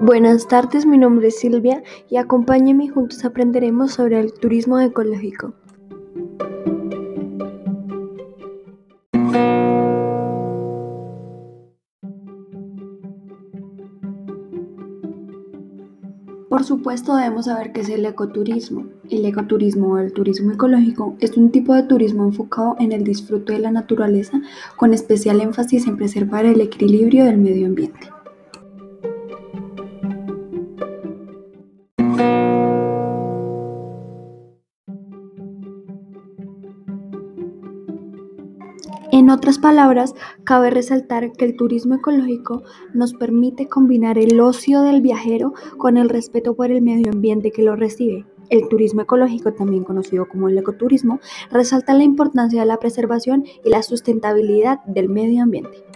Buenas tardes, mi nombre es Silvia y acompáñenme juntos aprenderemos sobre el turismo ecológico. Por supuesto debemos saber qué es el ecoturismo. El ecoturismo o el turismo ecológico es un tipo de turismo enfocado en el disfrute de la naturaleza con especial énfasis en preservar el equilibrio del medio ambiente. En otras palabras, cabe resaltar que el turismo ecológico nos permite combinar el ocio del viajero con el respeto por el medio ambiente que lo recibe. El turismo ecológico, también conocido como el ecoturismo, resalta la importancia de la preservación y la sustentabilidad del medio ambiente.